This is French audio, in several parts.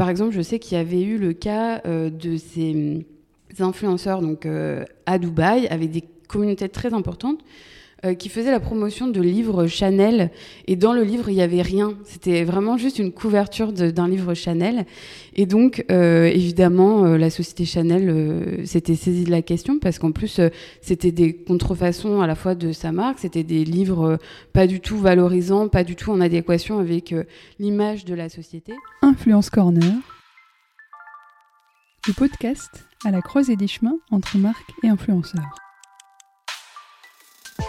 par exemple, je sais qu'il y avait eu le cas de ces influenceurs donc à Dubaï avec des communautés très importantes euh, qui faisait la promotion de livres Chanel. Et dans le livre, il n'y avait rien. C'était vraiment juste une couverture d'un livre Chanel. Et donc, euh, évidemment, euh, la société Chanel s'était saisie de la question parce qu'en plus, c'était des contrefaçons à la fois de sa marque, c'était des livres pas du tout valorisants, pas du tout en adéquation avec l'image de la société. Influence Corner, le podcast à la croisée des chemins entre marques et influenceurs.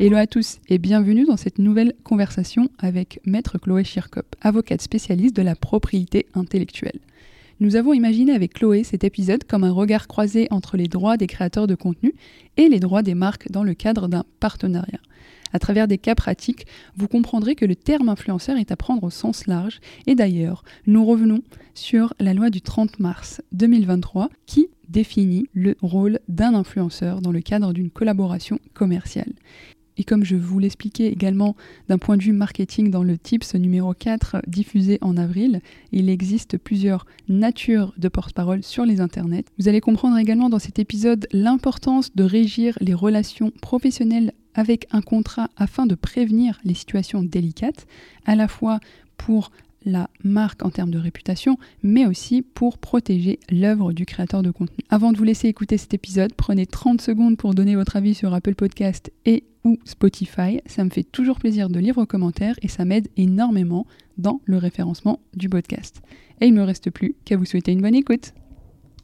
Hello à tous et bienvenue dans cette nouvelle conversation avec Maître Chloé Schirkop, avocate spécialiste de la propriété intellectuelle. Nous avons imaginé avec Chloé cet épisode comme un regard croisé entre les droits des créateurs de contenu et les droits des marques dans le cadre d'un partenariat. À travers des cas pratiques, vous comprendrez que le terme influenceur est à prendre au sens large. Et d'ailleurs, nous revenons sur la loi du 30 mars 2023 qui définit le rôle d'un influenceur dans le cadre d'une collaboration commerciale. Et comme je vous l'expliquais également d'un point de vue marketing dans le TIPS numéro 4 diffusé en avril, il existe plusieurs natures de porte-parole sur les internets. Vous allez comprendre également dans cet épisode l'importance de régir les relations professionnelles avec un contrat afin de prévenir les situations délicates, à la fois pour la marque en termes de réputation, mais aussi pour protéger l'œuvre du créateur de contenu. Avant de vous laisser écouter cet épisode, prenez 30 secondes pour donner votre avis sur Apple Podcast et ou Spotify. Ça me fait toujours plaisir de lire vos commentaires et ça m'aide énormément dans le référencement du podcast. Et il ne me reste plus qu'à vous souhaiter une bonne écoute.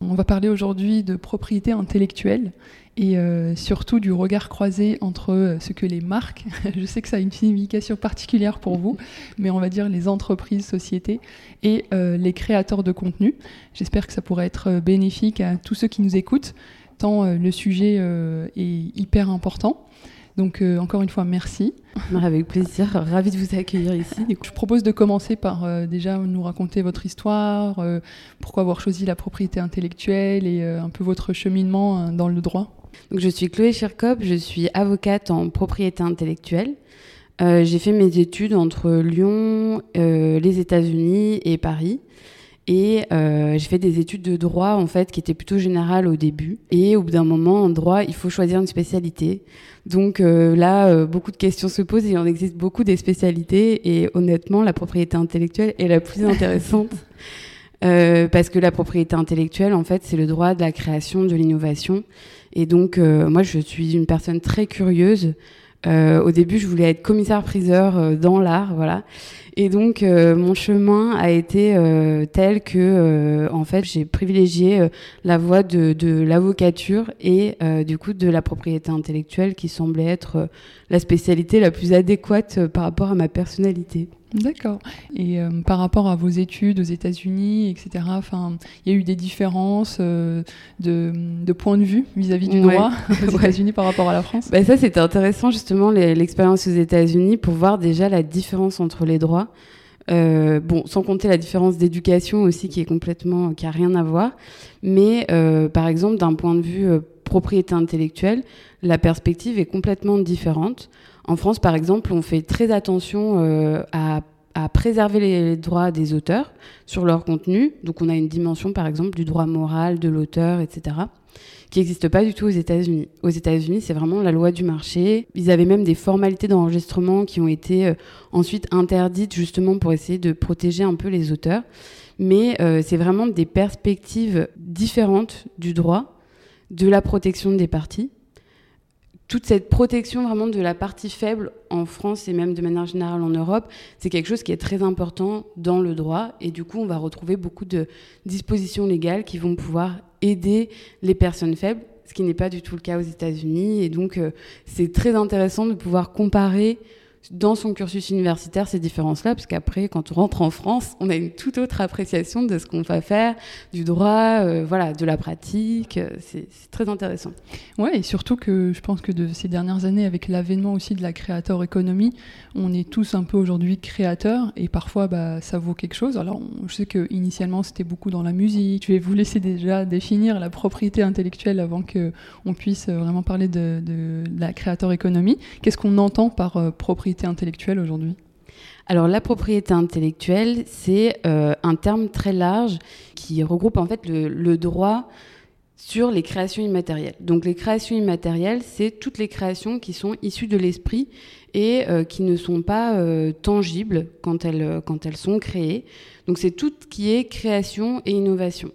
On va parler aujourd'hui de propriété intellectuelle et euh, surtout du regard croisé entre euh, ce que les marques, je sais que ça a une signification particulière pour vous, mais on va dire les entreprises, sociétés et euh, les créateurs de contenu. J'espère que ça pourrait être bénéfique à tous ceux qui nous écoutent, tant le sujet est hyper important. Donc euh, encore une fois, merci. Avec plaisir, ravi de vous accueillir ici. Je propose de commencer par euh, déjà nous raconter votre histoire, euh, pourquoi avoir choisi la propriété intellectuelle et un peu votre cheminement dans le droit. Donc, je suis Chloé Cherkop, je suis avocate en propriété intellectuelle. J'ai fait mes études entre Lyon, les États-Unis et Paris. Et euh, j'ai fait des études de droit, en fait, qui étaient plutôt générales au début. Et au bout d'un moment, en droit, il faut choisir une spécialité. Donc euh, là, euh, beaucoup de questions se posent. Il en existe beaucoup des spécialités. Et honnêtement, la propriété intellectuelle est la plus intéressante. parce que la propriété intellectuelle, en fait, c'est le droit de la création, de l'innovation. Et donc, moi, je suis une personne très curieuse. Euh, au début, je voulais être commissaire-priseur euh, dans l'art, voilà. Et donc, euh, mon chemin a été tel que, en fait, j'ai privilégié la voie de, de l'avocature et du coup de la propriété intellectuelle qui semblait être la spécialité la plus adéquate par rapport à ma personnalité. D'accord. Et euh, par rapport à vos études aux États-Unis, etc., il y a eu des différences euh, de, de, point de vue vis-à-vis du droit aux États-Unis par rapport à la France? Bah Ça, c'était intéressant, justement, l'expérience aux États-Unis pour voir déjà la différence entre les droits. Euh, bon, sans compter la différence d'éducation aussi qui est complètement, qui a rien à voir. Mais par exemple, d'un point de vue propriété intellectuelle, la perspective est complètement différente. En France, par exemple, on fait très attention euh, à, préserver les droits des auteurs sur leur contenu. Donc on a une dimension, par exemple, du droit moral de l'auteur, etc., qui n'existe pas du tout aux États-Unis. Aux États-Unis, c'est vraiment la loi du marché. Ils avaient même des formalités d'enregistrement qui ont été euh, ensuite interdites justement pour essayer de protéger un peu les auteurs. Mais euh, c'est vraiment des perspectives différentes du droit, de la protection des parties toute cette protection vraiment de la partie faible en France et même de manière générale en Europe, c'est quelque chose qui est très important dans le droit. Et du coup, on va retrouver beaucoup de dispositions légales qui vont pouvoir aider les personnes faibles, ce qui n'est pas du tout le cas aux États-Unis. Et donc, euh, c'est très intéressant de pouvoir comparer dans son cursus universitaire ces différences-là, parce qu'après, quand on rentre en France, on a une toute autre appréciation de ce qu'on va faire, du droit, euh, voilà, de la pratique. Euh, c'est très intéressant. Ouais, et surtout que je pense que de ces dernières années, avec l'avènement aussi de la créateur économie, on est tous un peu aujourd'hui créateurs, et parfois, bah, ça vaut quelque chose. Alors, je sais que initialement, c'était beaucoup dans la musique. Je vais vous laisser déjà définir la propriété intellectuelle avant que on puisse vraiment parler de, de la créateur économie. Qu'est-ce qu'on entend par propriété intellectuelle aujourd'hui? Alors la propriété intellectuelle, c'est euh, un terme très large qui regroupe en fait le, droit sur les créations immatérielles. Donc les créations immatérielles, c'est toutes les créations qui sont issues de l'esprit et euh, qui ne sont pas euh, tangibles quand elles, quand elles sont créées. Donc c'est tout ce qui est création et innovation.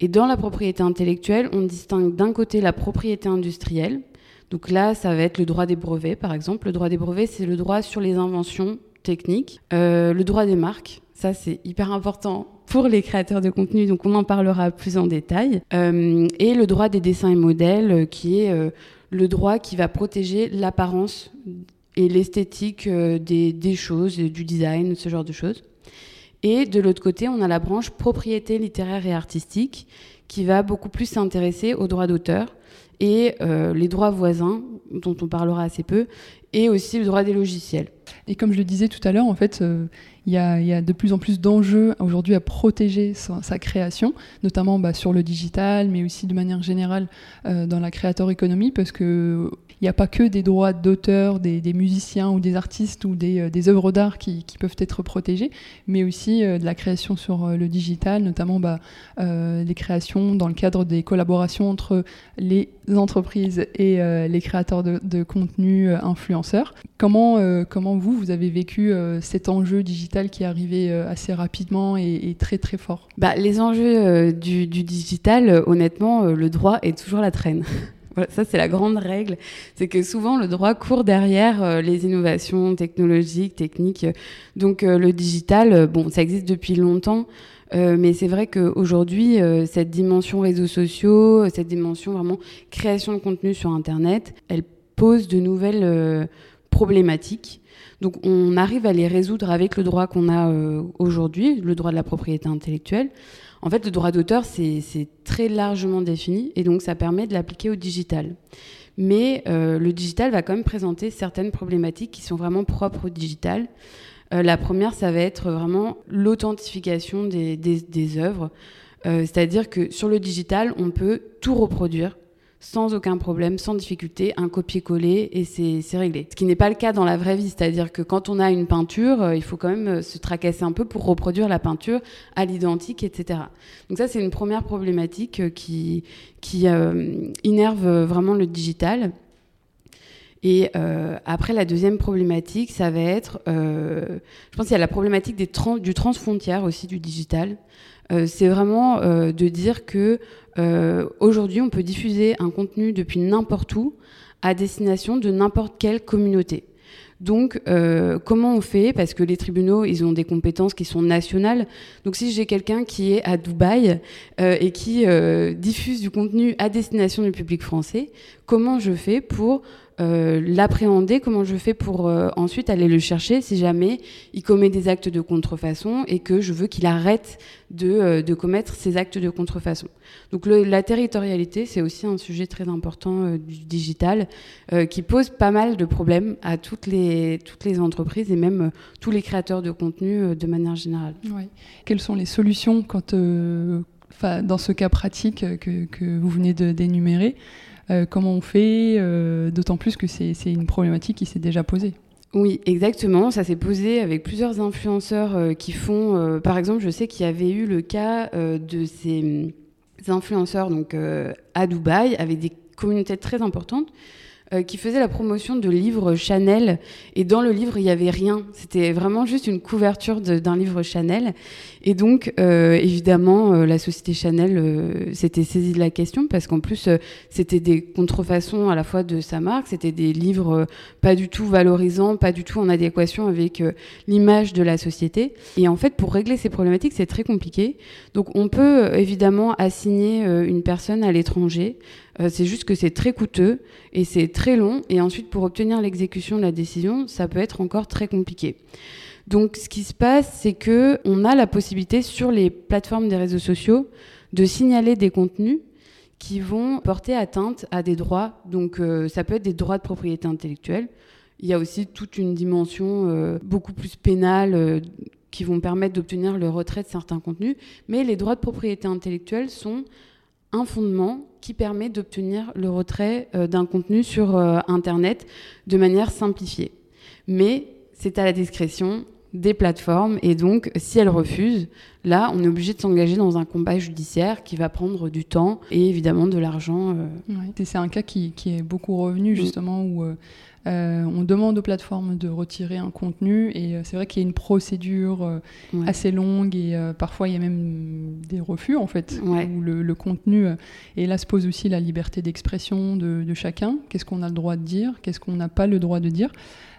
Et dans la propriété intellectuelle, on distingue d'un côté la propriété industrielle, donc là, ça va être le droit des brevets, par exemple. Le droit des brevets, c'est le droit sur les inventions techniques. Euh, le droit des marques, ça c'est hyper important pour les créateurs de contenu, donc on en parlera plus en détail. Euh, et le droit des dessins et modèles, euh, qui est le droit qui va protéger l'apparence et l'esthétique des, des, choses, du design, ce genre de choses. Et de l'autre côté, on a la branche propriété littéraire et artistique, qui va beaucoup plus s'intéresser aux droits d'auteur et euh, les droits voisins, dont on parlera assez peu, et aussi le droit des logiciels. Et comme je le disais tout à l'heure, en fait, euh, il y, a, de plus en plus d'enjeux aujourd'hui à protéger sa, création, notamment bah, sur le digital, mais aussi de manière générale euh, dans la créateur économie, parce que il n'y a pas que des droits d'auteur, des, musiciens ou des artistes ou des, œuvres d'art qui, peuvent être protégées, mais aussi de la création sur le digital, notamment bah, les créations dans le cadre des collaborations entre les entreprises et les créateurs de, de contenu influenceurs. Comment, comment vous, vous avez vécu euh, cet enjeu digital qui est arrivé euh, assez rapidement et, très très fort? Bah, Les enjeux euh, du, digital, honnêtement, le droit est toujours la traîne. ça, c'est la grande règle. C'est que souvent, le droit court derrière les innovations technologiques, techniques. Donc, le digital, bon, ça existe depuis longtemps. Mais c'est vrai qu'aujourd'hui, cette dimension réseaux sociaux, cette dimension vraiment création de contenu sur Internet, elle pose de nouvelles problématiques. Donc on arrive à les résoudre avec le droit qu'on a euh, aujourd'hui, le droit de la propriété intellectuelle. En fait, le droit d'auteur, c'est très largement défini et donc ça permet de l'appliquer au digital. Mais euh, le digital va quand même présenter certaines problématiques qui sont vraiment propres au digital. Euh, la première, ça va être vraiment l'authentification des, œuvres. C'est-à-dire que sur le digital, on peut tout reproduire sans aucun problème, sans difficulté, un copier-coller et c'est réglé. Ce qui n'est pas le cas dans la vraie vie, c'est-à-dire que quand on a une peinture, euh, il faut quand même euh, se tracasser un peu pour reproduire la peinture à l'identique, etc. Donc ça, c'est une première problématique euh, qui, qui énerve vraiment le digital. Et après, la deuxième problématique, ça va être, je pense qu'il y a la problématique du transfrontière aussi du digital. c'est vraiment de dire que euh, aujourd'hui, on peut diffuser un contenu depuis n'importe où à destination de n'importe quelle communauté. Donc, euh, comment on fait? Parce que les tribunaux, ils ont des compétences qui sont nationales. Donc, si j'ai quelqu'un qui est à Dubaï euh, et qui diffuse du contenu à destination du public français, comment je fais pour euh, l'appréhender, comment je fais pour euh, ensuite aller le chercher si jamais il commet des actes de contrefaçon et que je veux qu'il arrête de, euh, commettre ces actes de contrefaçon. Donc la territorialité, c'est aussi un sujet très important du digital qui pose pas mal de problèmes à toutes les, entreprises et même tous les créateurs de contenu de manière générale. Quelles sont les solutions dans ce cas pratique que, que vous venez d'énumérer? Comment on fait, euh, d'autant plus que c'est une problématique qui s'est déjà posée. Oui, exactement. Ça s'est posé avec plusieurs influenceurs euh, qui font, par exemple, je sais qu'il y avait eu le cas de ces influenceurs donc à Dubaï avec des communautés très importantes euh, qui faisait la promotion de livres Chanel. Et dans le livre, il n'y avait rien. C'était vraiment juste une couverture d'un livre Chanel. Et donc, euh, évidemment, euh, la société Chanel s'était saisie de la question parce qu'en plus, c'était des contrefaçons à la fois de sa marque, c'était des livres pas du tout valorisants, pas du tout en adéquation avec l'image de la société. Et en fait, pour régler ces problématiques, c'est très compliqué. Donc, on peut évidemment assigner une personne à l'étranger. C'est juste que c'est très coûteux et c'est très long et ensuite pour obtenir l'exécution de la décision, ça peut être encore très compliqué. Donc ce qui se passe, c'est que on a la possibilité sur les plateformes des réseaux sociaux de signaler des contenus qui vont porter atteinte à des droits. Donc euh, ça peut être des droits de propriété intellectuelle. Il y a aussi toute une dimension euh, beaucoup plus pénale euh, qui vont permettre d'obtenir le retrait de certains contenus. Mais les droits de propriété intellectuelle sont un fondement qui permet d'obtenir le retrait d'un contenu sur Internet de manière simplifiée. Mais c'est à la discrétion des plateformes et donc si elles refusent, là on est obligé de s'engager dans un combat judiciaire qui va prendre du temps et évidemment de l'argent. Euh. C'est un cas qui, est beaucoup revenu justement où euh, euh, on demande aux plateformes de retirer un contenu et c'est vrai qu'il y a une procédure assez longue et parfois il y a même des refus en fait où le, contenu et là se pose aussi la liberté d'expression de, de chacun. Qu'est-ce qu'on a le droit de dire? Qu'est-ce qu'on n'a pas le droit de dire?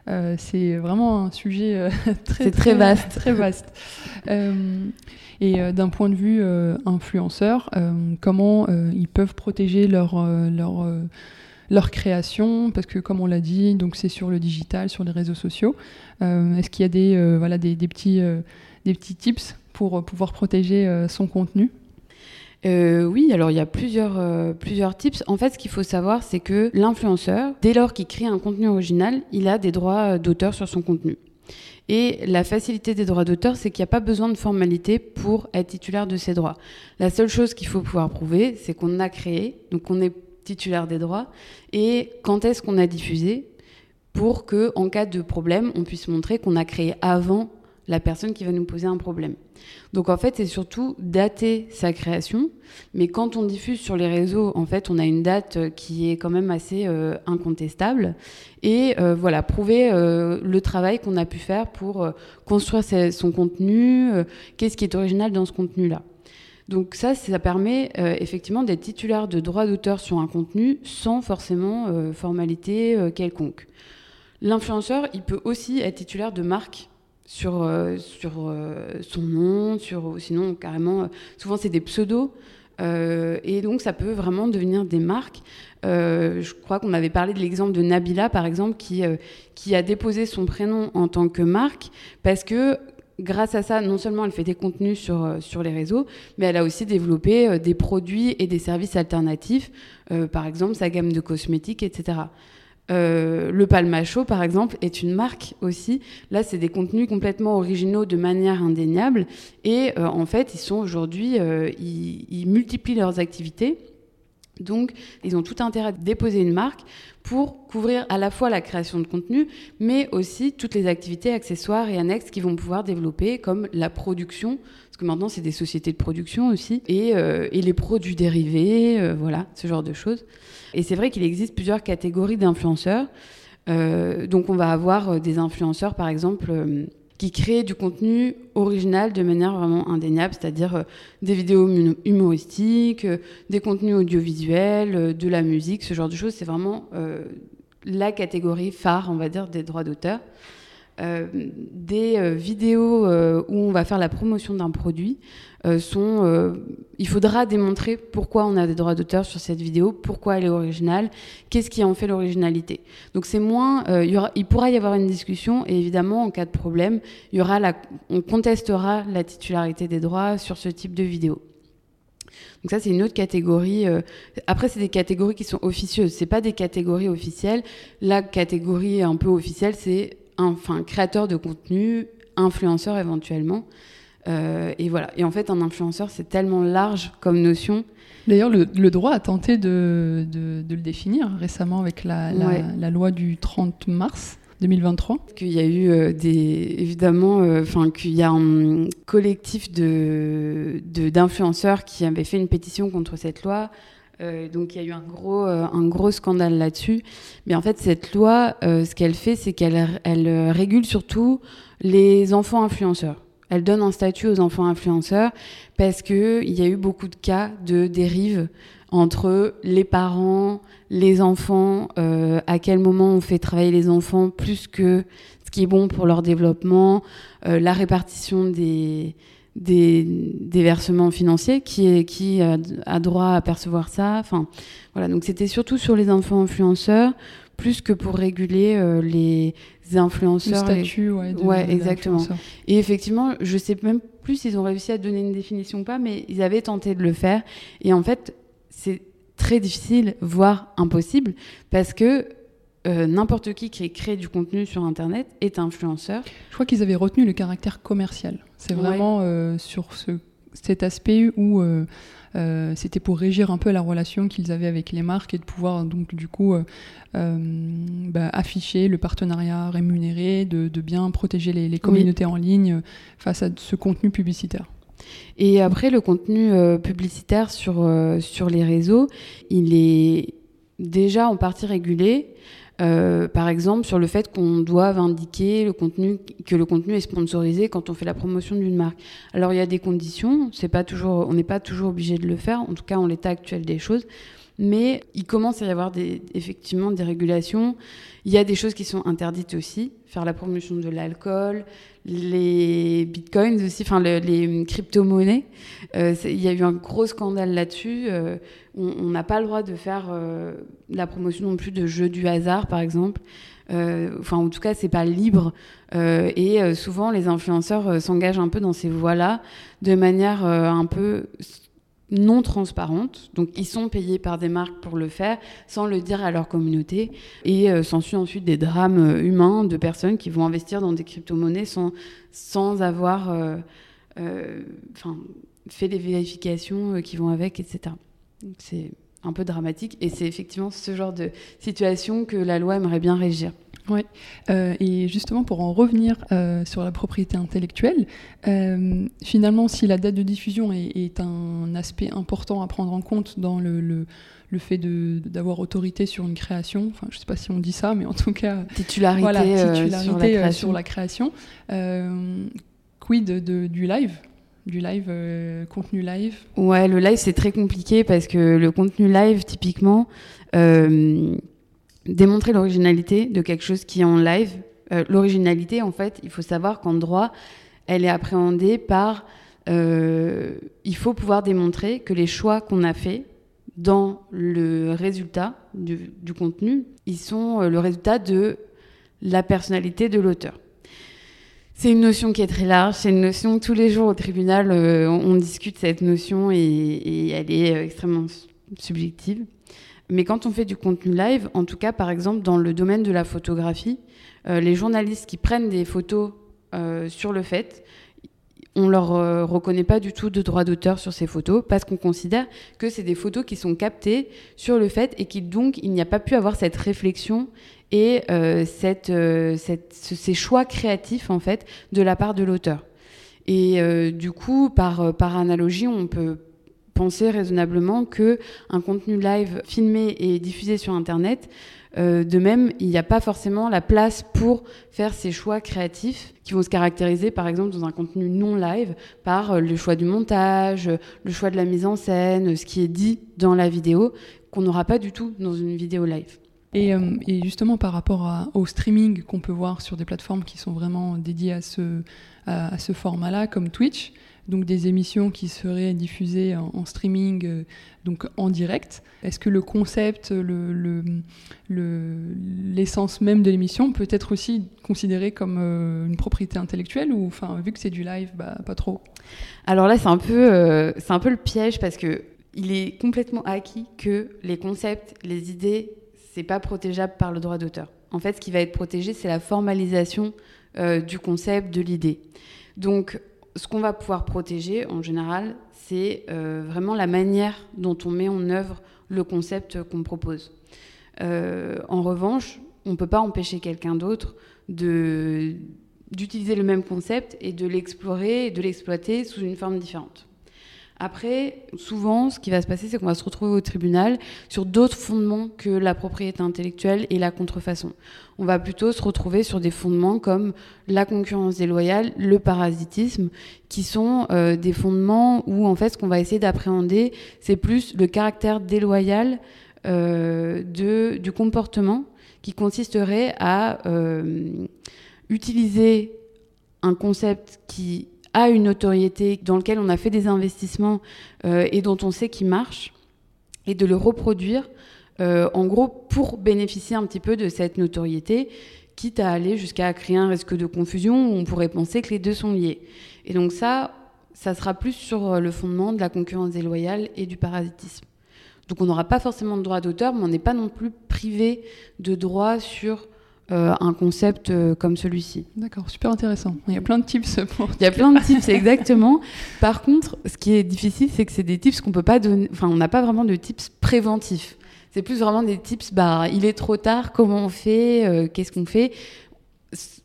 Euh, c'est vraiment un sujet euh, très, très, vaste. Très vaste. Euh, et d'un point de vue influenceur, comment ils peuvent protéger leur, leur, leur création Parce que comme on l'a dit, donc c'est sur le digital, sur les réseaux sociaux. Est-ce qu'il y a des, voilà, des, petits, des petits tips pour pouvoir protéger son contenu? Euh, oui, alors il y a plusieurs, euh, plusieurs tips. En fait, ce qu'il faut savoir, c'est que l'influenceur, dès lors qu'il crée un contenu original, il a des droits d'auteur sur son contenu. Et la facilité des droits d'auteur, c'est qu'il n'y a pas besoin de formalité pour être titulaire de ces droits. La seule chose qu'il faut pouvoir prouver, c'est qu'on a créé, donc on est titulaire des droits, et quand est-ce qu'on a diffusé, pour que, en cas de problème, on puisse montrer qu'on a créé avant la personne qui va nous poser un problème. Donc en fait, c'est surtout dater sa création, mais quand on diffuse sur les réseaux, en fait, on a une date euh, qui est quand même assez euh, incontestable et euh, voilà, prouver le travail qu'on a pu faire pour construire son contenu, qu'est-ce qui est original dans ce contenu-là. Donc ça, ça permet effectivement d'être titulaire de droits d'auteur sur un contenu sans forcément formalité quelconque. L'influenceur, il peut aussi être titulaire de marques sur, euh, sur euh, son nom, sur, sinon carrément, euh, souvent c'est des pseudos. et donc ça peut vraiment devenir des marques. je crois qu'on avait parlé de l'exemple de Nabila, par exemple, qui, qui a déposé son prénom en tant que marque parce que grâce à ça, non seulement elle fait des contenus sur, sur les réseaux, mais elle a aussi développé des produits et des services alternatifs, par exemple sa gamme de cosmétiques, etc. Euh, le Palmacho, par exemple, est une marque aussi. Là, c'est des contenus complètement originaux de manière indéniable. Et euh, en fait, ils sont aujourd'hui, euh, ils, multiplient leurs activités. Donc, ils ont tout intérêt à déposer une marque pour couvrir à la fois la création de contenu, mais aussi toutes les activités accessoires et annexes qu'ils vont pouvoir développer, comme la production, parce que maintenant c'est des sociétés de production aussi, et, et les produits dérivés, voilà, ce genre de choses. Et c'est vrai qu'il existe plusieurs catégories d'influenceurs. Euh, donc on va avoir euh, des influenceurs, par exemple, euh, qui créent du contenu original de manière vraiment indéniable, c'est-à-dire des vidéos humoristiques, des contenus audiovisuels, de la musique, ce genre de choses. C'est vraiment la catégorie phare, on va dire, des droits d'auteur. des vidéos où on va faire la promotion d'un produit euh, sont. Euh, il faudra démontrer pourquoi on a des droits d'auteur sur cette vidéo, pourquoi elle est originale, qu'est-ce qui en fait l'originalité. Donc c'est moins. Euh, il, y aura, il, pourra y avoir une discussion et évidemment en cas de problème, il y aura la, on contestera la titularité des droits sur ce type de vidéo. Donc ça, c'est une autre catégorie. Après, c'est des catégories qui sont officieuses. C'est pas des catégories officielles. La catégorie un peu officielle, c'est enfin créateur de contenu, influenceur éventuellement. Euh, et voilà. Et en fait, un influenceur, c'est tellement large comme notion. D'ailleurs, le, droit a tenté de, de, le définir récemment avec la, la, loi du 30 mars 2023. Qu'il y a eu euh, des, évidemment, euh, enfin qu'il y a un collectif de d'influenceurs qui avait fait une pétition contre cette loi. donc il y a eu un gros, un gros scandale là-dessus. Mais en fait, cette loi, ce qu'elle fait, c'est qu'elle elle régule surtout les enfants influenceurs. Elle donne un statut aux enfants influenceurs parce qu'il y a eu beaucoup de cas de dérive entre les parents, les enfants, euh, à quel moment on fait travailler les enfants plus que ce qui est bon pour leur développement, euh, la répartition des, versements financiers, qui a, droit à percevoir ça. Enfin, voilà, donc c'était surtout sur les enfants influenceurs plus que pour réguler euh, les influenceurs. Le statut, ouais, de, ouais, exactement. Et effectivement, je sais même plus s'ils ont réussi à donner une définition ou pas, mais ils avaient tenté de le faire. Et en fait, c'est très difficile, voire impossible, parce que euh, n'importe qui qui crée du contenu sur Internet est influenceur. Je crois qu'ils avaient retenu le caractère commercial. C'est vraiment euh, sur ce, cet aspect où euh, c'était pour régir un peu la relation qu'ils avaient avec les marques et de pouvoir donc du coup bah, afficher le partenariat rémunéré, de, bien protéger les, communautés en ligne face à ce contenu publicitaire. Et après, le contenu publicitaire sur, sur les réseaux, il est déjà en partie régulé. Euh, par exemple, sur le fait qu'on doive indiquer le contenu, que le contenu est sponsorisé quand on fait la promotion d'une marque. Alors il y a des conditions, c'est pas toujours, on n'est pas toujours obligé de le faire, en tout cas en l'état actuel des choses. Mais il commence à y avoir effectivement des régulations. Il y a des choses qui sont interdites aussi, faire la promotion de l'alcool, les bitcoins aussi, enfin les crypto-monnaies. Euh, il y a eu un gros scandale là-dessus. Euh, on n'a pas le droit de faire euh, la promotion non plus de jeux du hasard, par exemple. Enfin, en tout cas, c'est pas libre. et souvent, les influenceurs s'engagent un peu dans ces voies-là, de manière un peu non transparente. Donc, ils sont payés par des marques pour le faire, sans le dire à leur communauté. Et euh, s'ensuit ensuite des drames euh, humains de personnes qui vont investir dans des crypto-monnaies sans, sans avoir euh, fait les vérifications qui vont avec, etc. C'est un peu dramatique. Et c'est effectivement ce genre de situation que la loi aimerait bien régir. Oui, euh, et justement pour en revenir euh, sur la propriété intellectuelle, euh, finalement si la date de diffusion est, un aspect important à prendre en compte dans le, le, le fait d'avoir autorité sur une création, enfin je ne sais pas si on dit ça, mais en tout cas... Titularité, voilà, titularité sur la création. quid de, du live? Du live, contenu live? Ouais, le live c'est très compliqué parce que le contenu live typiquement démontrer l'originalité de quelque chose qui est en live. Euh, l'originalité, en fait, il faut savoir qu'en droit, elle est appréhendée par... Euh, il faut pouvoir démontrer que les choix qu'on a faits dans le résultat du, contenu, ils sont euh, le résultat de la personnalité de l'auteur. C'est une notion qui est très large, c'est une notion tous les jours au tribunal, on, discute cette notion et elle est extrêmement subjective. Mais quand on fait du contenu live, en tout cas par exemple dans le domaine de la photographie, euh, les journalistes qui prennent des photos euh, sur le fait, on leur euh, reconnaît pas du tout de droit d'auteur sur ces photos parce qu'on considère que c'est des photos qui sont captées sur le fait et qui donc il n'y a pas pu avoir cette réflexion et cette, cette, ces choix créatifs en fait de la part de l'auteur. Et du coup, par, analogie, on peut penser raisonnablement que un contenu live filmé et diffusé sur Internet, euh, de même, il n'y a pas forcément la place pour faire ces choix créatifs qui vont se caractériser, par exemple, dans un contenu non live, par euh, le choix du montage, le choix de la mise en scène, ce qui est dit dans la vidéo, qu'on n'aura pas du tout dans une vidéo live. Et, euh, justement, par rapport au streaming qu'on peut voir sur des plateformes qui sont vraiment dédiées à ce, format-là, comme Twitch, donc des émissions qui seraient diffusées en, streaming, euh, donc en direct. Est-ce que le concept, l'essence le, même de l'émission peut être aussi considéré comme euh, une propriété intellectuelle ou, enfin, vu que c'est du live, bah, pas trop? Alors là, c'est un peu, un peu le piège parce que il est complètement acquis que les concepts, les idées, c'est pas protégeable par le droit d'auteur. En fait, ce qui va être protégé, c'est la formalisation du concept, de l'idée. Donc, ce qu'on va pouvoir protéger en général, c'est euh, vraiment la manière dont on met en œuvre le concept qu'on propose. Euh, en revanche, on ne peut pas empêcher quelqu'un d'autre d'utiliser le même concept et de l'explorer et de l'exploiter sous une forme différente. Après, souvent, ce qui va se passer, c'est qu'on va se retrouver au tribunal sur d'autres fondements que la propriété intellectuelle et la contrefaçon. On va plutôt se retrouver sur des fondements comme la concurrence déloyale, le parasitisme, qui sont euh, des fondements où, en fait, ce qu'on va essayer d'appréhender, c'est plus le caractère déloyal euh, du comportement qui consisterait à euh, utiliser un concept qui a une notoriété, dans lequel on a fait des investissements euh, et dont on sait qu'il marche, et de le reproduire en gros, pour bénéficier un petit peu de cette notoriété, quitte à aller jusqu'à créer un risque de confusion où on pourrait penser que les deux sont liés. Et donc ça, ça sera plus sur le fondement de la concurrence déloyale et du parasitisme. Donc on n'aura pas forcément de droit d'auteur, mais on n'est pas non plus privé de droit sur euh, un concept euh, comme celui-ci. D'accord, super intéressant. Il y a plein de tips pour. Il y a plein de tips, exactement. Par contre, ce qui est difficile, c'est que c'est des tips qu'on peut pas donner. Enfin, on n'a pas vraiment de tips préventifs. C'est plus vraiment des tips. Bah, il est trop tard. Comment on fait euh, Qu'est-ce qu'on fait?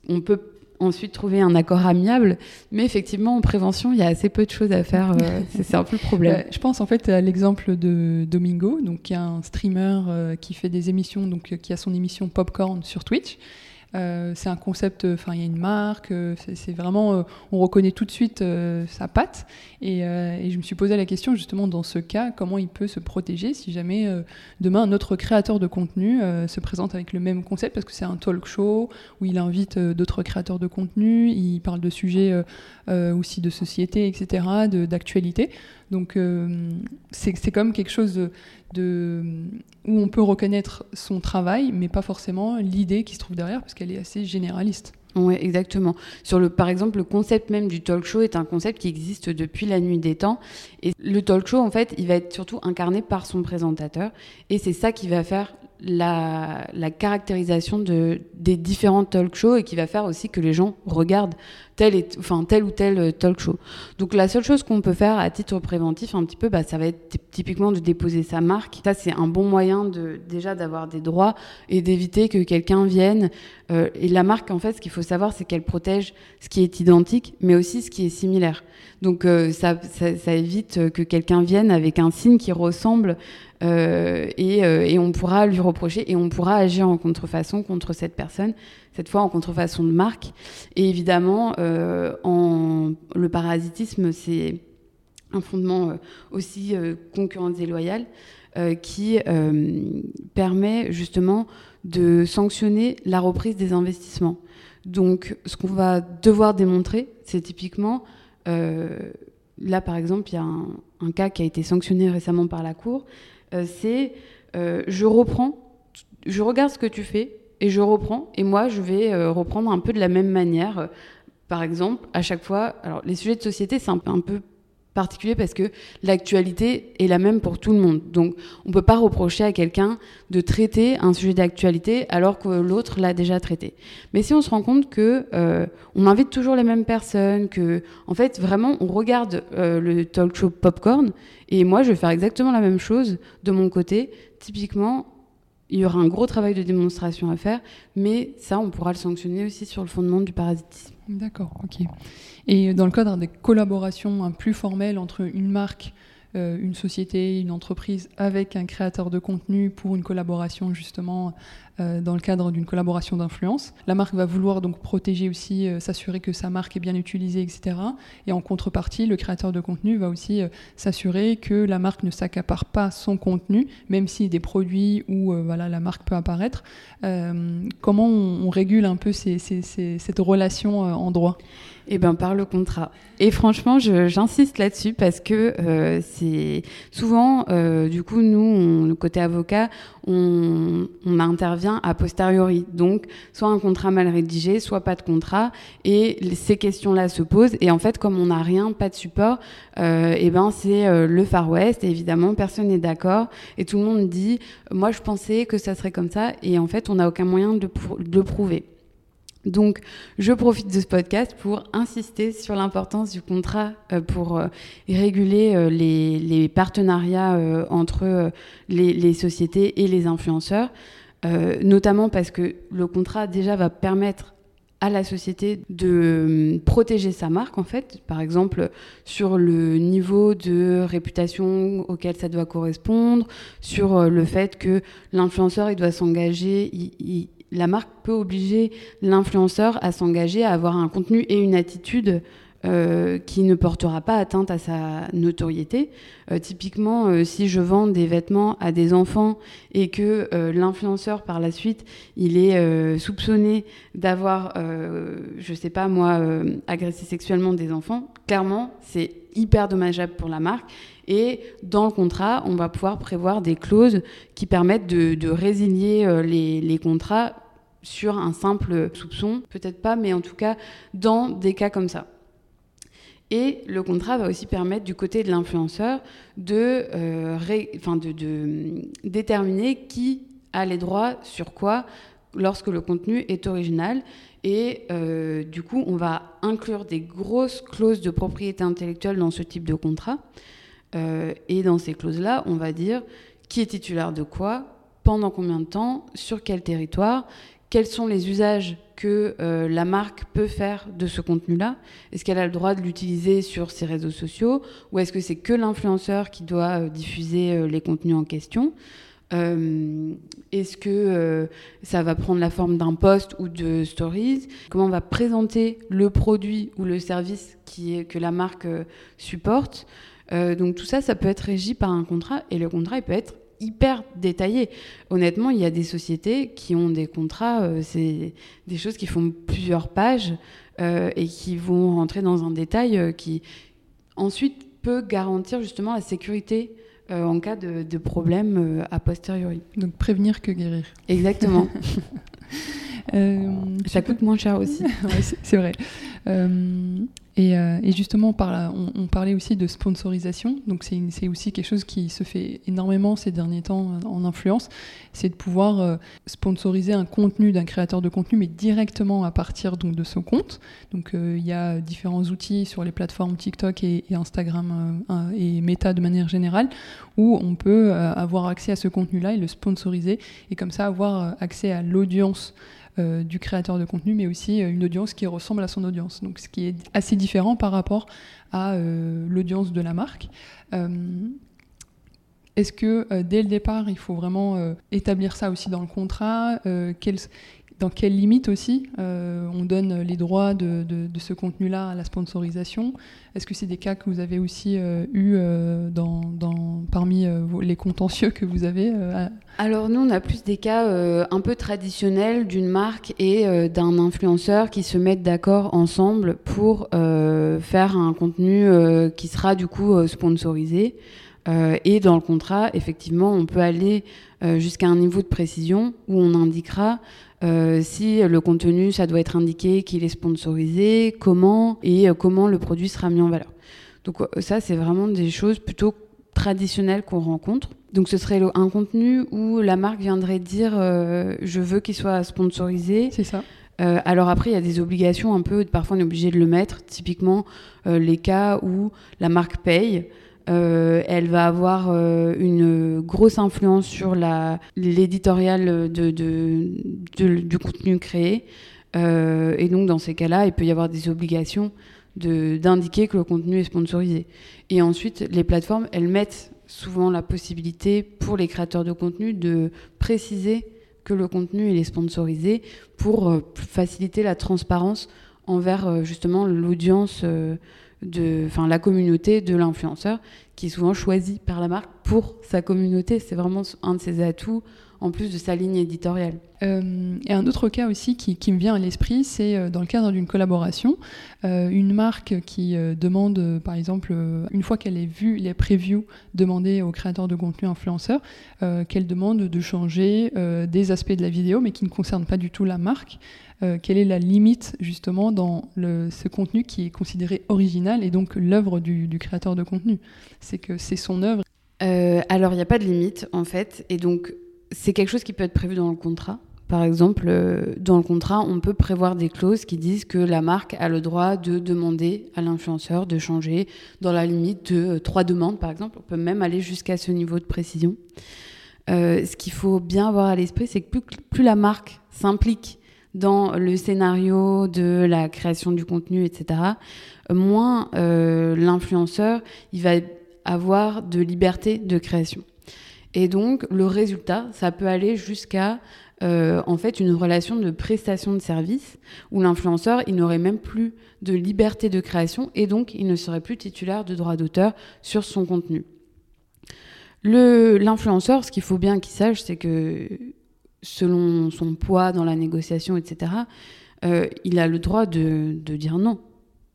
On peut ensuite trouver un accord amiable. Mais effectivement, en prévention, il y a assez peu de choses à faire. Euh, c'est un peu le problème. je pense en fait à l'exemple de Domingo, donc qui est un streamer euh, qui fait des émissions, donc qui a son émission Popcorn sur Twitch. Euh, c'est un concept, enfin il y a une marque, euh, c'est vraiment, euh, on reconnaît tout de suite sa patte. Et, je me suis posé la question justement dans ce cas, comment il peut se protéger si jamais demain notre créateur de contenu se présente avec le même concept, parce que c'est un talk show où il invite d'autres créateurs de contenu, il parle de sujets aussi de société, etc., d'actualité. Donc c'est comme quelque chose où on peut reconnaître son travail, mais pas forcément l'idée qui se trouve derrière, parce qu'elle est assez généraliste. Oui, exactement. Par exemple, le concept même du talk show est un concept qui existe depuis la nuit des temps. Et le talk show, en fait, il va être surtout incarné par son présentateur. Et c'est ça qui va faire la, caractérisation de, des différents talk shows et qui va faire aussi que les gens regardent tel, et, enfin, ou tel euh, talk show. Donc la seule chose qu'on peut faire à titre préventif, un petit peu, bah, ça va être typiquement de déposer sa marque. Ça, c'est un bon moyen de, déjà d'avoir des droits et d'éviter que quelqu'un vienne. Euh, et la marque, en fait, ce qu'il faut savoir, c'est qu'elle protège ce qui est identique, mais aussi ce qui est similaire. Donc euh, ça, ça, évite que quelqu'un vienne avec un signe qui ressemble euh, euh, et, on pourra lui reprocher et on pourra agir en contrefaçon contre cette personne, cette fois en contrefaçon de marque. Et évidemment, euh, le parasitisme, c'est un fondement aussi concurrence déloyale qui permet justement de sanctionner la reprise des investissements. Donc, ce qu'on va devoir démontrer, c'est typiquement, là par exemple, il y a un, cas qui a été sanctionné récemment par la Cour, euh, c'est euh, je reprends, je regarde ce que tu fais et je reprends. Et moi, je vais euh, reprendre un peu de la même manière. Par exemple, à chaque fois, alors les sujets de société, c'est un, peu particulier parce que l'actualité est la même pour tout le monde. Donc on ne peut pas reprocher à quelqu'un de traiter un sujet d'actualité alors que l'autre l'a déjà traité. Mais si on se rend compte que euh, on invite toujours les mêmes personnes, que en fait vraiment on regarde euh, le talk show Popcorn et moi je vais faire exactement la même chose de mon côté, typiquement il y aura un gros travail de démonstration à faire, mais ça, on pourra le sanctionner aussi sur le fondement du parasitisme. D'accord, ok. Et dans le cadre des collaborations plus formelles entre une marque euh, une société, une entreprise avec un créateur de contenu pour une collaboration justement euh, dans le cadre d'une collaboration d'influence. La marque va vouloir donc protéger aussi, euh, s'assurer que sa marque est bien utilisée, etc. Et en contrepartie, le créateur de contenu va aussi s'assurer que la marque ne s'accapare pas son contenu, même si des produits où voilà, la marque peut apparaître. comment on, régule un peu cette relation en droit? Eh ben par le contrat. Et franchement, j'insiste là-dessus parce que euh, c'est souvent, euh, du coup, nous, côté avocat, on, intervient a posteriori. Donc, soit un contrat mal rédigé, soit pas de contrat. Et ces questions-là se posent. Et en fait, comme on n'a rien, pas de support, euh, eh ben c'est euh, le Far West. Et évidemment, personne n'est d'accord. Et tout le monde dit, moi, je pensais que ça serait comme ça. Et en fait, on n'a aucun moyen de, de le prouver. Donc, je profite de ce podcast pour insister sur l'importance du contrat euh, pour euh, réguler euh, les, partenariats entre les, sociétés et les influenceurs, notamment parce que le contrat déjà va permettre à la société de protéger sa marque, en fait, par exemple sur le niveau de réputation auquel ça doit correspondre, sur le fait que l'influenceur, il doit s'engager, la marque peut obliger l'influenceur à s'engager à avoir un contenu et une attitude euh, qui ne portera pas atteinte à sa notoriété. Euh, typiquement, euh, si je vends des vêtements à des enfants et que l'influenceur par la suite, il est soupçonné d'avoir, je sais pas moi, agressé sexuellement des enfants, clairement, c'est hyper dommageable pour la marque Et dans le contrat, on va pouvoir prévoir des clauses qui permettent de, résilier les contrats sur un simple soupçon, peut-être pas, mais en tout cas dans des cas comme ça. Et le contrat va aussi permettre du côté de l'influenceur de, euh, de, déterminer qui a les droits sur quoi lorsque le contenu est original. Et euh, du coup, on va inclure des grosses clauses de propriété intellectuelle dans ce type de contrat. Euh, et dans ces clauses-là, on va dire qui est titulaire de quoi, pendant combien de temps, sur quel territoire, quels sont les usages que euh, la marque peut faire de ce contenu-là. Est-ce qu'elle a le droit de l'utiliser sur ses réseaux sociaux ou est-ce que c'est que l'influenceur qui doit euh, diffuser euh, les contenus en question? Est-ce que ça va prendre la forme d'un post ou de stories? Comment on va présenter le produit ou le service que la marque supporte? Donc tout ça, ça peut être régi par un contrat et le contrat, peut être hyper détaillé. Honnêtement, il y a des sociétés qui ont des contrats, euh, c'est des choses qui font plusieurs pages euh, et qui vont rentrer dans un détail euh, qui ensuite peut garantir justement la sécurité en cas de, de problème a posteriori. Donc prévenir que guérir. Exactement. Ça coûte moins cher aussi. c'est vrai. Euh, et, justement, on, parlait aussi de sponsorisation. Donc, c'est aussi quelque chose qui se fait énormément ces derniers temps euh, en influence. C'est de pouvoir euh, sponsoriser un contenu d'un créateur de contenu, mais directement à partir donc, de son compte. Donc, il y a différents outils sur les plateformes TikTok et, Instagram et Meta de manière générale où on peut avoir accès à ce contenu-là et le sponsoriser et comme ça avoir accès à l'audience du créateur de contenu, mais aussi une audience qui ressemble à son audience. Donc, ce qui est assez par rapport à euh, l'audience de la marque. Est-ce que dès le départ, il faut vraiment établir ça aussi dans le contrat? Dans quelles limites aussi euh, on donne les droits de, ce contenu-là à la sponsorisation? Est-ce que c'est des cas que vous avez aussi euh, eu euh, parmi les contentieux que vous avez Alors nous, on a plus des cas un peu traditionnels d'une marque et d'un influenceur qui se mettent d'accord ensemble pour faire un contenu qui sera du coup sponsorisé. et dans le contrat, effectivement, on peut aller jusqu'à un niveau de précision où on indiquera euh, si le contenu, ça doit être indiqué qu'il est sponsorisé, comment et euh, comment le produit sera mis en valeur. Donc euh, ça, c'est vraiment des choses plutôt traditionnelles qu'on rencontre. Donc ce serait un contenu où la marque viendrait dire je veux qu'il soit sponsorisé. C'est ça. alors après, il y a des obligations un peu, parfois on est obligé de le mettre, typiquement les cas où la marque paye. Euh, elle va avoir euh, une grosse influence sur l'éditorial du contenu créé. Euh, et donc, dans ces cas-là, il peut y avoir des obligations d'indiquer que le contenu est sponsorisé. Et ensuite, les plateformes, elles mettent souvent la possibilité pour les créateurs de contenu de préciser que le contenu est sponsorisé pour faciliter la transparence envers justement l'audience enfin, la communauté de l'influenceur qui est souvent choisi par la marque pour sa communauté. C'est vraiment un de ses atouts en plus de sa ligne éditoriale. Euh, et un autre cas aussi qui, me vient à l'esprit, c'est euh, dans le cadre d'une collaboration, euh, une marque qui demande, par exemple, une fois qu'elle ait vu les previews, demander aux créateurs de contenu influenceurs qu'elle demande de changer des aspects de la vidéo, mais qui ne concernent pas du tout la marque. quelle est la limite justement dans ce contenu qui est considéré original et donc l'œuvre du, du, créateur de contenu? C'est que c'est son œuvre. alors il n'y a pas de limite en fait, et donc c'est quelque chose qui peut être prévu dans le contrat. Par exemple, euh, dans le contrat, on peut prévoir des clauses qui disent que la marque a le droit de demander à l'influenceur de changer dans la limite de euh, trois demandes, par exemple. On peut même aller jusqu'à ce niveau de précision. Euh, ce qu'il faut bien avoir à l'esprit, c'est que plus, la marque s'implique dans le scénario de la création du contenu, etc., moins l'influenceur il va avoir de liberté de création. Et donc, le résultat, ça peut aller jusqu'à euh, en fait une relation de prestation de service où l'influenceur, il n'aurait même plus de liberté de création et donc il ne serait plus titulaire de droit d'auteur sur son contenu. L'influenceur, ce qu'il faut bien qu'il sache, c'est que selon son poids dans la négociation, etc., euh, il a le droit de, de dire non.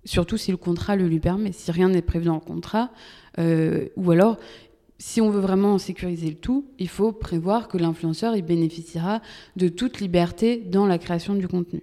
surtout si le contrat le lui permet. Si rien n'est prévu dans le contrat, ou alors si on veut vraiment sécuriser le tout, il faut prévoir que l'influenceur il bénéficiera de toute liberté dans la création du contenu.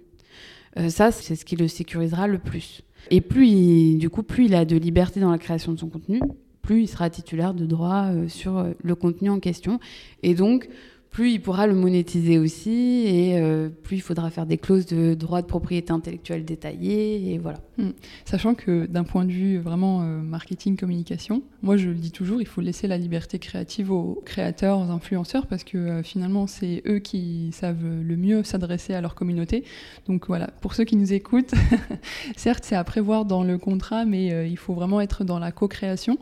Euh, ça, c'est ce qui le sécurisera le plus. Et plus il, du coup, plus il a de liberté dans la création de son contenu, plus il sera titulaire de droit euh, sur euh, le contenu en question. Et donc, plus il pourra le monétiser aussi et euh, plus il faudra faire des clauses de droit de propriété intellectuelle détaillées et voilà. Hmm. Sachant que d'un point de vue vraiment euh, marketing communication, moi je le dis toujours, il faut laisser la liberté créative aux créateurs, aux influenceurs parce que euh, finalement c'est eux qui savent le mieux s'adresser à leur communauté. Donc voilà, pour ceux qui nous écoutent, certes c'est à prévoir dans le contrat mais il faut vraiment être dans la co-création.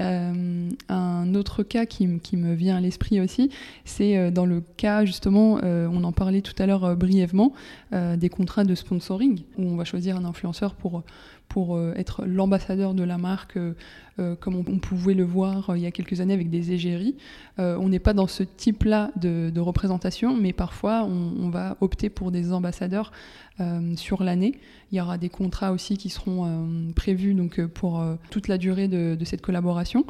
Euh, un autre cas qui, me vient à l'esprit aussi, c'est euh, dans le cas justement, euh, on en parlait tout à l'heure brièvement, des contrats de sponsoring, où on va choisir un influenceur pour, pour être l'ambassadeur de la marque, comme on, pouvait le voir il y a quelques années avec des égéries. on n'est pas dans ce type-là de, représentation, mais parfois on, va opter pour des ambassadeurs sur l'année. Il y aura des contrats aussi qui seront euh, prévus donc, euh, pour euh, toute la durée de, cette collaboration.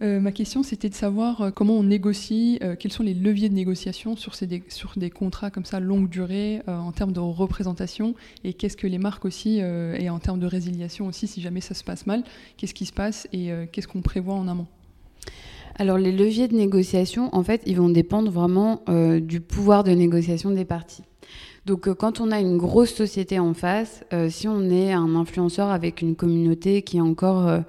Ma question, c'était de savoir comment on négocie, quels sont les leviers de négociation sur, ces, sur des contrats comme ça longue durée en termes de représentation et qu'est-ce que les marques aussi, et en termes de résiliation aussi, si jamais ça se passe mal, qu'est-ce qui se passe et qu'est-ce qu'on prévoit en amont? Alors les leviers de négociation, en fait, ils vont dépendre vraiment du pouvoir de négociation des parties. Donc euh, quand on a une grosse société en face, euh, si on est un influenceur avec une communauté qui est encore euh,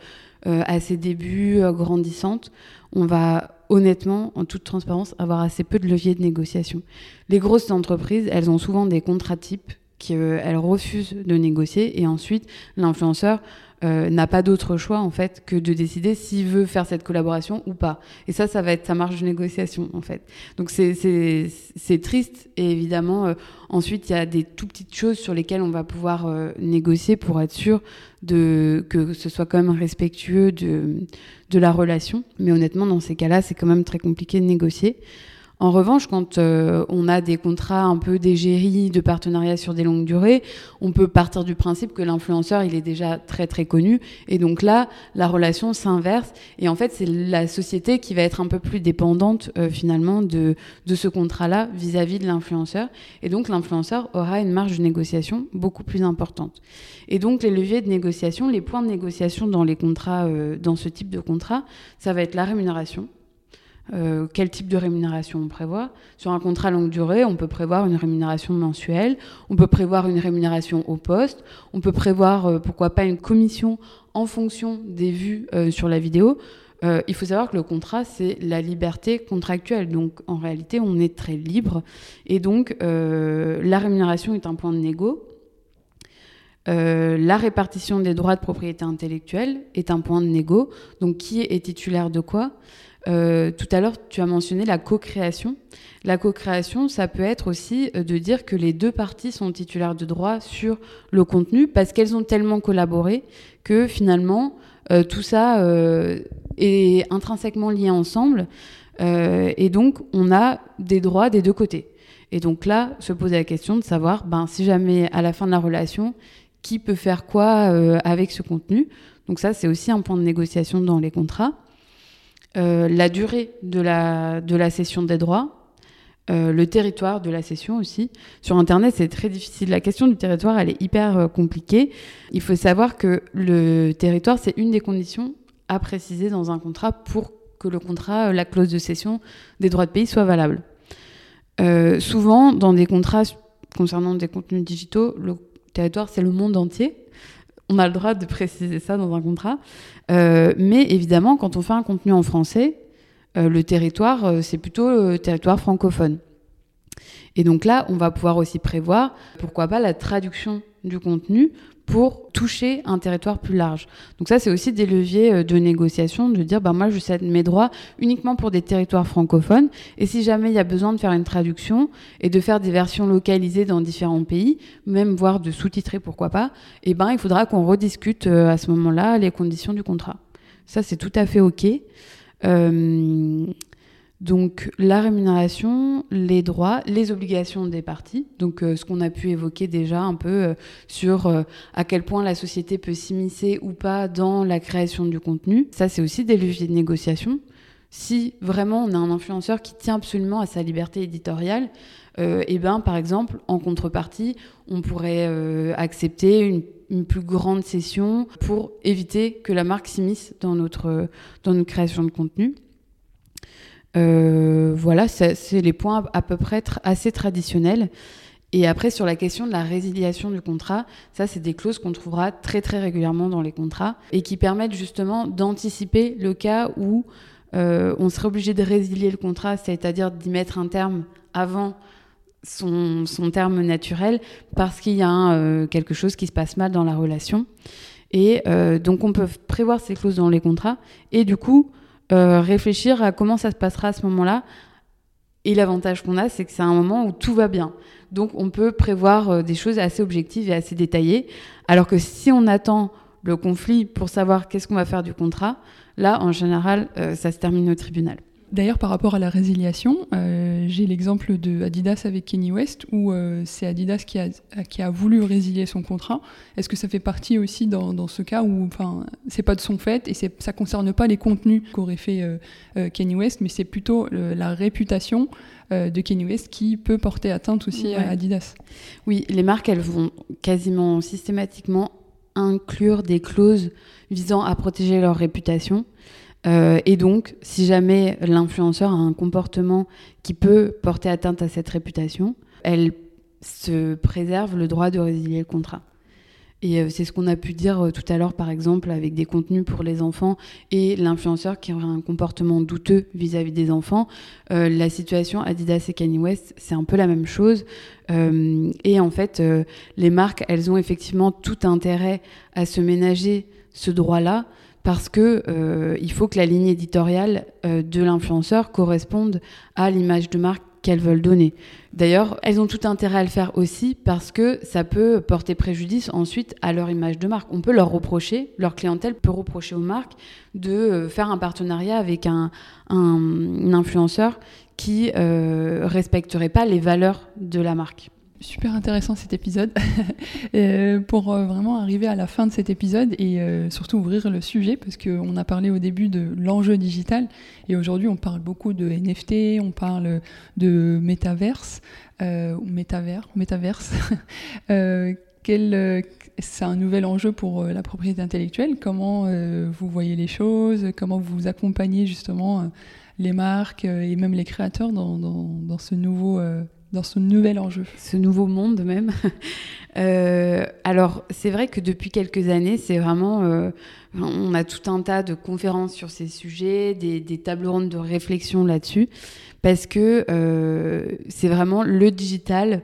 à ses débuts, grandissante, on va honnêtement, en toute transparence, avoir assez peu de leviers de négociation. Les grosses entreprises, elles ont souvent des contrats types qu'elles refusent de négocier et ensuite l'influenceur euh, n'a pas d'autre choix en fait que de décider s'il veut faire cette collaboration ou pas. Et ça, ça va être sa marge de négociation en fait. Donc c'est triste et évidemment euh, ensuite il y a des tout petites choses sur lesquelles on va pouvoir euh, négocier pour être sûr de que ce soit quand même respectueux de de la relation. Mais honnêtement dans ces cas-là, c'est quand même très compliqué de négocier. En revanche, quand euh, on a des contrats un peu d'égérie, de partenariat sur des longues durées, on peut partir du principe que l'influenceur, il est déjà très très connu. Et donc là, la relation s'inverse. Et en fait, c'est la société qui va être un peu plus dépendante euh, finalement de, de ce contrat-là vis-à-vis de l'influenceur. Et donc l'influenceur aura une marge de négociation beaucoup plus importante. Et donc les leviers de négociation, les points de négociation dans les contrats, euh, dans ce type de contrat, ça va être la rémunération euh, quel type de rémunération on prévoit? Sur un contrat longue durée, on peut prévoir une rémunération mensuelle, on peut prévoir une rémunération au poste, on peut prévoir, euh, pourquoi pas, une commission en fonction des vues euh, sur la vidéo. il faut savoir que le contrat, c'est la liberté contractuelle. Donc, en réalité, on est très libre. Et donc, la rémunération est un point de négo. la répartition des droits de propriété intellectuelle est un point de négo. Donc, qui est titulaire de quoi? Euh, tout à l'heure, tu as mentionné la co-création. La co-création, ça peut être aussi euh, de dire que les deux parties sont titulaires de droit sur le contenu parce qu'elles ont tellement collaboré que finalement, euh, tout ça est intrinsèquement lié ensemble. et donc, on a des droits des deux côtés. Et donc là, se poser la question de savoir, ben, si jamais à la fin de la relation, qui peut faire quoi avec ce contenu. Donc ça, c'est aussi un point de négociation dans les contrats. Euh, la durée de la, de cession des droits, euh, le territoire de la cession aussi. Sur Internet, c'est très difficile. La question du territoire, elle est hyper euh, compliquée. Il faut savoir que le territoire, c'est une des conditions à préciser dans un contrat pour que le contrat, la clause de cession des droits de pays soit valable. souvent, dans des contrats concernant des contenus digitaux, le territoire, c'est le monde entier on a le droit de préciser ça dans un contrat. Euh, mais évidemment, quand on fait un contenu en français, euh, le territoire, euh, c'est plutôt le territoire francophone. Et donc là, on va pouvoir aussi prévoir, pourquoi pas, la traduction du contenu pour toucher un territoire plus large. Donc ça, c'est aussi des leviers euh, de négociation, de dire, bah, moi, je cède mes droits uniquement pour des territoires francophones, et si jamais il y a besoin de faire une traduction et de faire des versions localisées dans différents pays, même voire de sous-titrer, pourquoi pas, eh ben, il faudra qu'on rediscute euh, à ce moment-là les conditions du contrat. Ça, c'est tout à fait OK. Euh, Donc la rémunération, les droits, les obligations des parties, donc ce qu'on a pu évoquer déjà un peu sur à quel point la société peut s'immiscer ou pas dans la création du contenu. Ça, c'est aussi des leviers de négociation. Si vraiment on a un influenceur qui tient absolument à sa liberté éditoriale, euh, et ben, par exemple, en contrepartie, on pourrait euh, accepter une, plus grande session pour éviter que la marque s'immisce dans notre, dans notre création de contenu. Euh, voilà, c'est les points à peu près assez traditionnels. Et après, sur la question de la résiliation du contrat, ça, c'est des clauses qu'on trouvera très très régulièrement dans les contrats et qui permettent justement d'anticiper le cas où on serait obligé de résilier le contrat, c'est-à-dire d'y mettre un terme avant son, terme naturel parce qu'il y a euh, quelque chose qui se passe mal dans la relation. Et euh, donc on peut prévoir ces clauses dans les contrats et du coup euh, réfléchir à comment ça se passera à ce moment-là. Et l'avantage qu'on a, c'est que c'est un moment où tout va bien. Donc on peut prévoir des choses assez objectives et assez détaillées. Alors que si on attend le conflit pour savoir qu'est-ce qu'on va faire du contrat, là en général, ça se termine au tribunal. D'ailleurs, par rapport à la résiliation, euh, j'ai l'exemple de Adidas avec Kenny West, où euh, c'est Adidas qui a, qui a voulu résilier son contrat. Est-ce que ça fait partie aussi dans, dans ce cas où, enfin, c'est pas de son fait et ça concerne pas les contenus qu'aurait fait euh, Kenny West, mais c'est plutôt la réputation de Kenny West qui peut porter atteinte aussi à Adidas. Oui, les marques, elles vont quasiment systématiquement inclure des clauses visant à protéger leur réputation. Euh, et donc, si jamais l'influenceur a un comportement qui peut porter atteinte à cette réputation, elle se préserve le droit de résilier le contrat. Et euh, c'est ce qu'on a pu dire euh, tout à l'heure, par exemple, avec des contenus pour les enfants et l'influenceur qui aurait un comportement douteux vis-à-vis des enfants. la situation Adidas et Kanye West, c'est un peu la même chose. et en fait, les marques, elles ont effectivement tout intérêt à se ménager ce droit-là parce que euh, il faut que la ligne éditoriale euh, de l'influenceur corresponde à l'image de marque qu'elles veulent donner. D'ailleurs, elles ont tout intérêt à le faire aussi parce que ça peut porter préjudice ensuite à leur image de marque. On peut leur reprocher, leur clientèle peut reprocher aux marques de euh, faire un partenariat avec un, influenceur qui euh, respecterait pas les valeurs de la marque super intéressant cet épisode euh, pour euh, vraiment arriver à la fin de cet épisode et euh, surtout ouvrir le sujet parce qu'on a parlé au début de l'enjeu digital et aujourd'hui on parle beaucoup de NFT, on parle de métaverse ou métavers, métaverse. c'est un nouvel enjeu pour la propriété intellectuelle. Comment vous voyez les choses Comment vous accompagnez justement les marques et même les créateurs dans, dans, dans ce nouveau dans ce nouvel enjeu. Ce nouveau monde même. euh, alors, c'est vrai que depuis quelques années, c'est vraiment... Euh, on a tout un tas de conférences sur ces sujets, des, des tables rondes de réflexion là-dessus, parce que euh, c'est vraiment le digital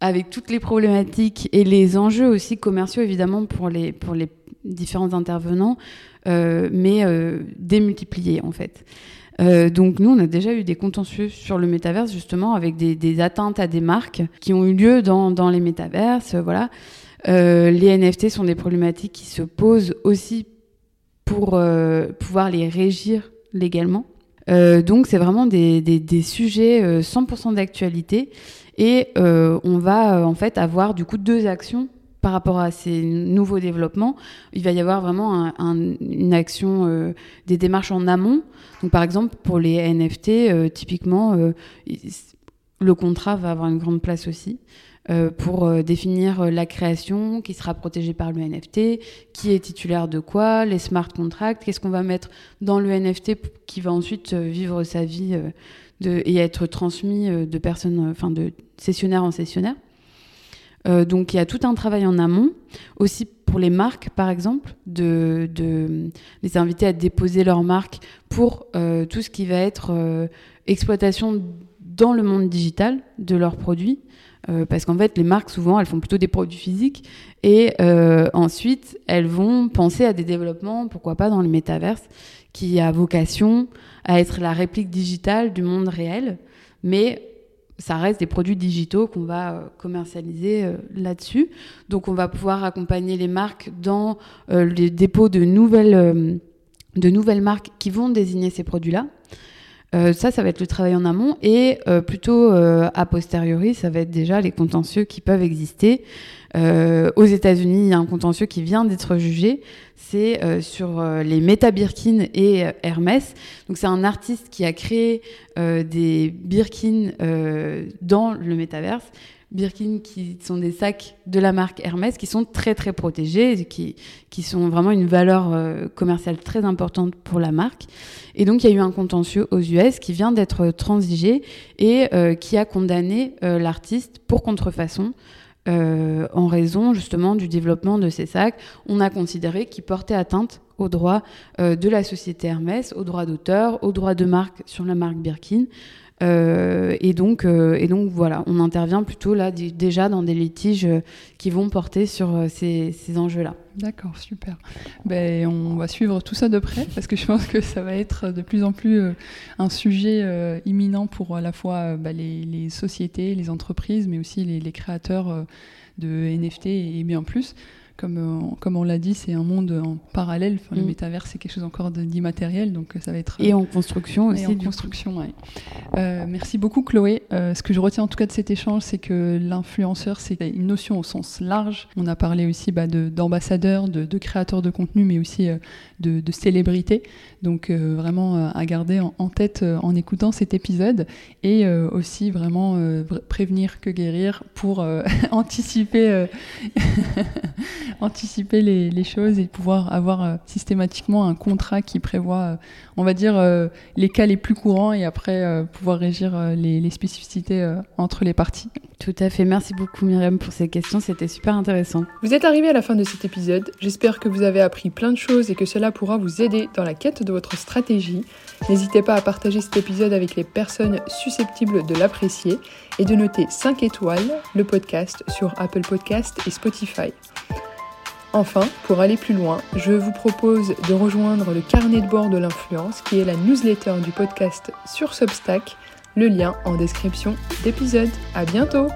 avec toutes les problématiques et les enjeux aussi commerciaux, évidemment, pour les, pour les différents intervenants, mais euh, démultipliés, en fait. Euh, donc nous, on a déjà eu des contentieux sur le métaverse, justement, avec des, atteintes à des marques qui ont eu lieu dans, les métaverses. voilà. Euh, les NFT sont des problématiques qui se posent aussi pour euh, pouvoir les régir légalement. donc c'est vraiment des, des sujets 100% d'actualité et on va en fait avoir du coup deux actions par rapport à ces nouveaux développements, il va y avoir vraiment une action, euh, des démarches en amont. Donc, par exemple, pour les NFT, euh, typiquement, euh, le contrat va avoir une grande place aussi. pour définir la création qui sera protégée par le NFT, qui est titulaire de quoi, les smart contracts, qu'est-ce qu'on va mettre dans le NFT qui va ensuite vivre sa vie et être transmis de personnes, enfin de cessionnaire en cessionnaire. Euh, donc il y a tout un travail en amont, aussi pour les marques par exemple, de, les inviter à déposer leur marque pour euh, tout ce qui va être euh, exploitation dans le monde digital de leurs produits. parce qu'en fait, les marques, souvent, elles font plutôt des produits physiques. Et ensuite, elles vont penser à des développements, pourquoi pas dans le métaverse, qui a vocation à être la réplique digitale du monde réel. Mais ça reste des produits digitaux qu'on va euh, commercialiser euh, là-dessus. Donc on va pouvoir accompagner les marques dans euh, les dépôts de nouvelles, de nouvelles marques qui vont désigner ces produits-là. Ça, ça va être le travail en amont et plutôt a posteriori, ça va être déjà les contentieux qui peuvent exister. aux États-Unis, il y a un contentieux qui vient d'être jugé. C'est sur les Meta Birkin et Hermès. C'est un artiste qui a créé des Birkin dans le métaverse Birkin qui sont des sacs de la marque Hermès qui sont très très protégés, qui, qui sont vraiment une valeur euh, commerciale très importante pour la marque. Et donc il y a eu un contentieux aux US qui vient d'être transigé et euh, qui a condamné euh, l'artiste pour contrefaçon. en raison justement du développement de ces sacs, on a considéré qu'ils portaient atteinte aux droits de la société Hermès, aux droits d'auteur, aux droits de marque sur la marque Birkin. Euh, et, donc, euh, et donc voilà, on intervient plutôt là déjà dans des litiges euh, qui vont porter sur ces, enjeux-là. D'accord, super. Ben, on va suivre tout ça de près parce que je pense que ça va être de plus en plus un sujet imminent pour à la fois bah, les, sociétés, les entreprises, mais aussi les créateurs de NFT et bien plus comme, euh, comme on l'a dit, c'est un monde en parallèle. Le mm. métavers, c'est quelque chose encore d'immatériel, donc euh, ça va être. Et en construction aussi. Et en construction. Euh, merci beaucoup, Chloé. ce que je retiens en tout cas de cet échange, c'est que l'influenceur, c'est une notion au sens large. On a parlé aussi bah, d'ambassadeurs, de, de, créateurs de contenu, mais aussi de, de célébrités. Donc vraiment à garder en, tête en écoutant cet épisode et aussi vraiment prévenir que guérir pour anticiper anticiper les, choses et pouvoir avoir euh, systématiquement un contrat qui prévoit, euh, on va dire, euh, les cas les plus courants et après pouvoir régir les, spécificités entre les parties. Tout à fait. Merci beaucoup Myriam pour ces questions. C'était super intéressant. Vous êtes arrivé à la fin de cet épisode. J'espère que vous avez appris plein de choses et que cela pourra vous aider dans la quête de votre stratégie. N'hésitez pas à partager cet épisode avec les personnes susceptibles de l'apprécier et de noter 5 étoiles le podcast sur Apple Podcast et Spotify. Enfin, pour aller plus loin, je vous propose de rejoindre le carnet de bord de l'influence qui est la newsletter du podcast sur Substack, le lien en description d'épisode. À bientôt!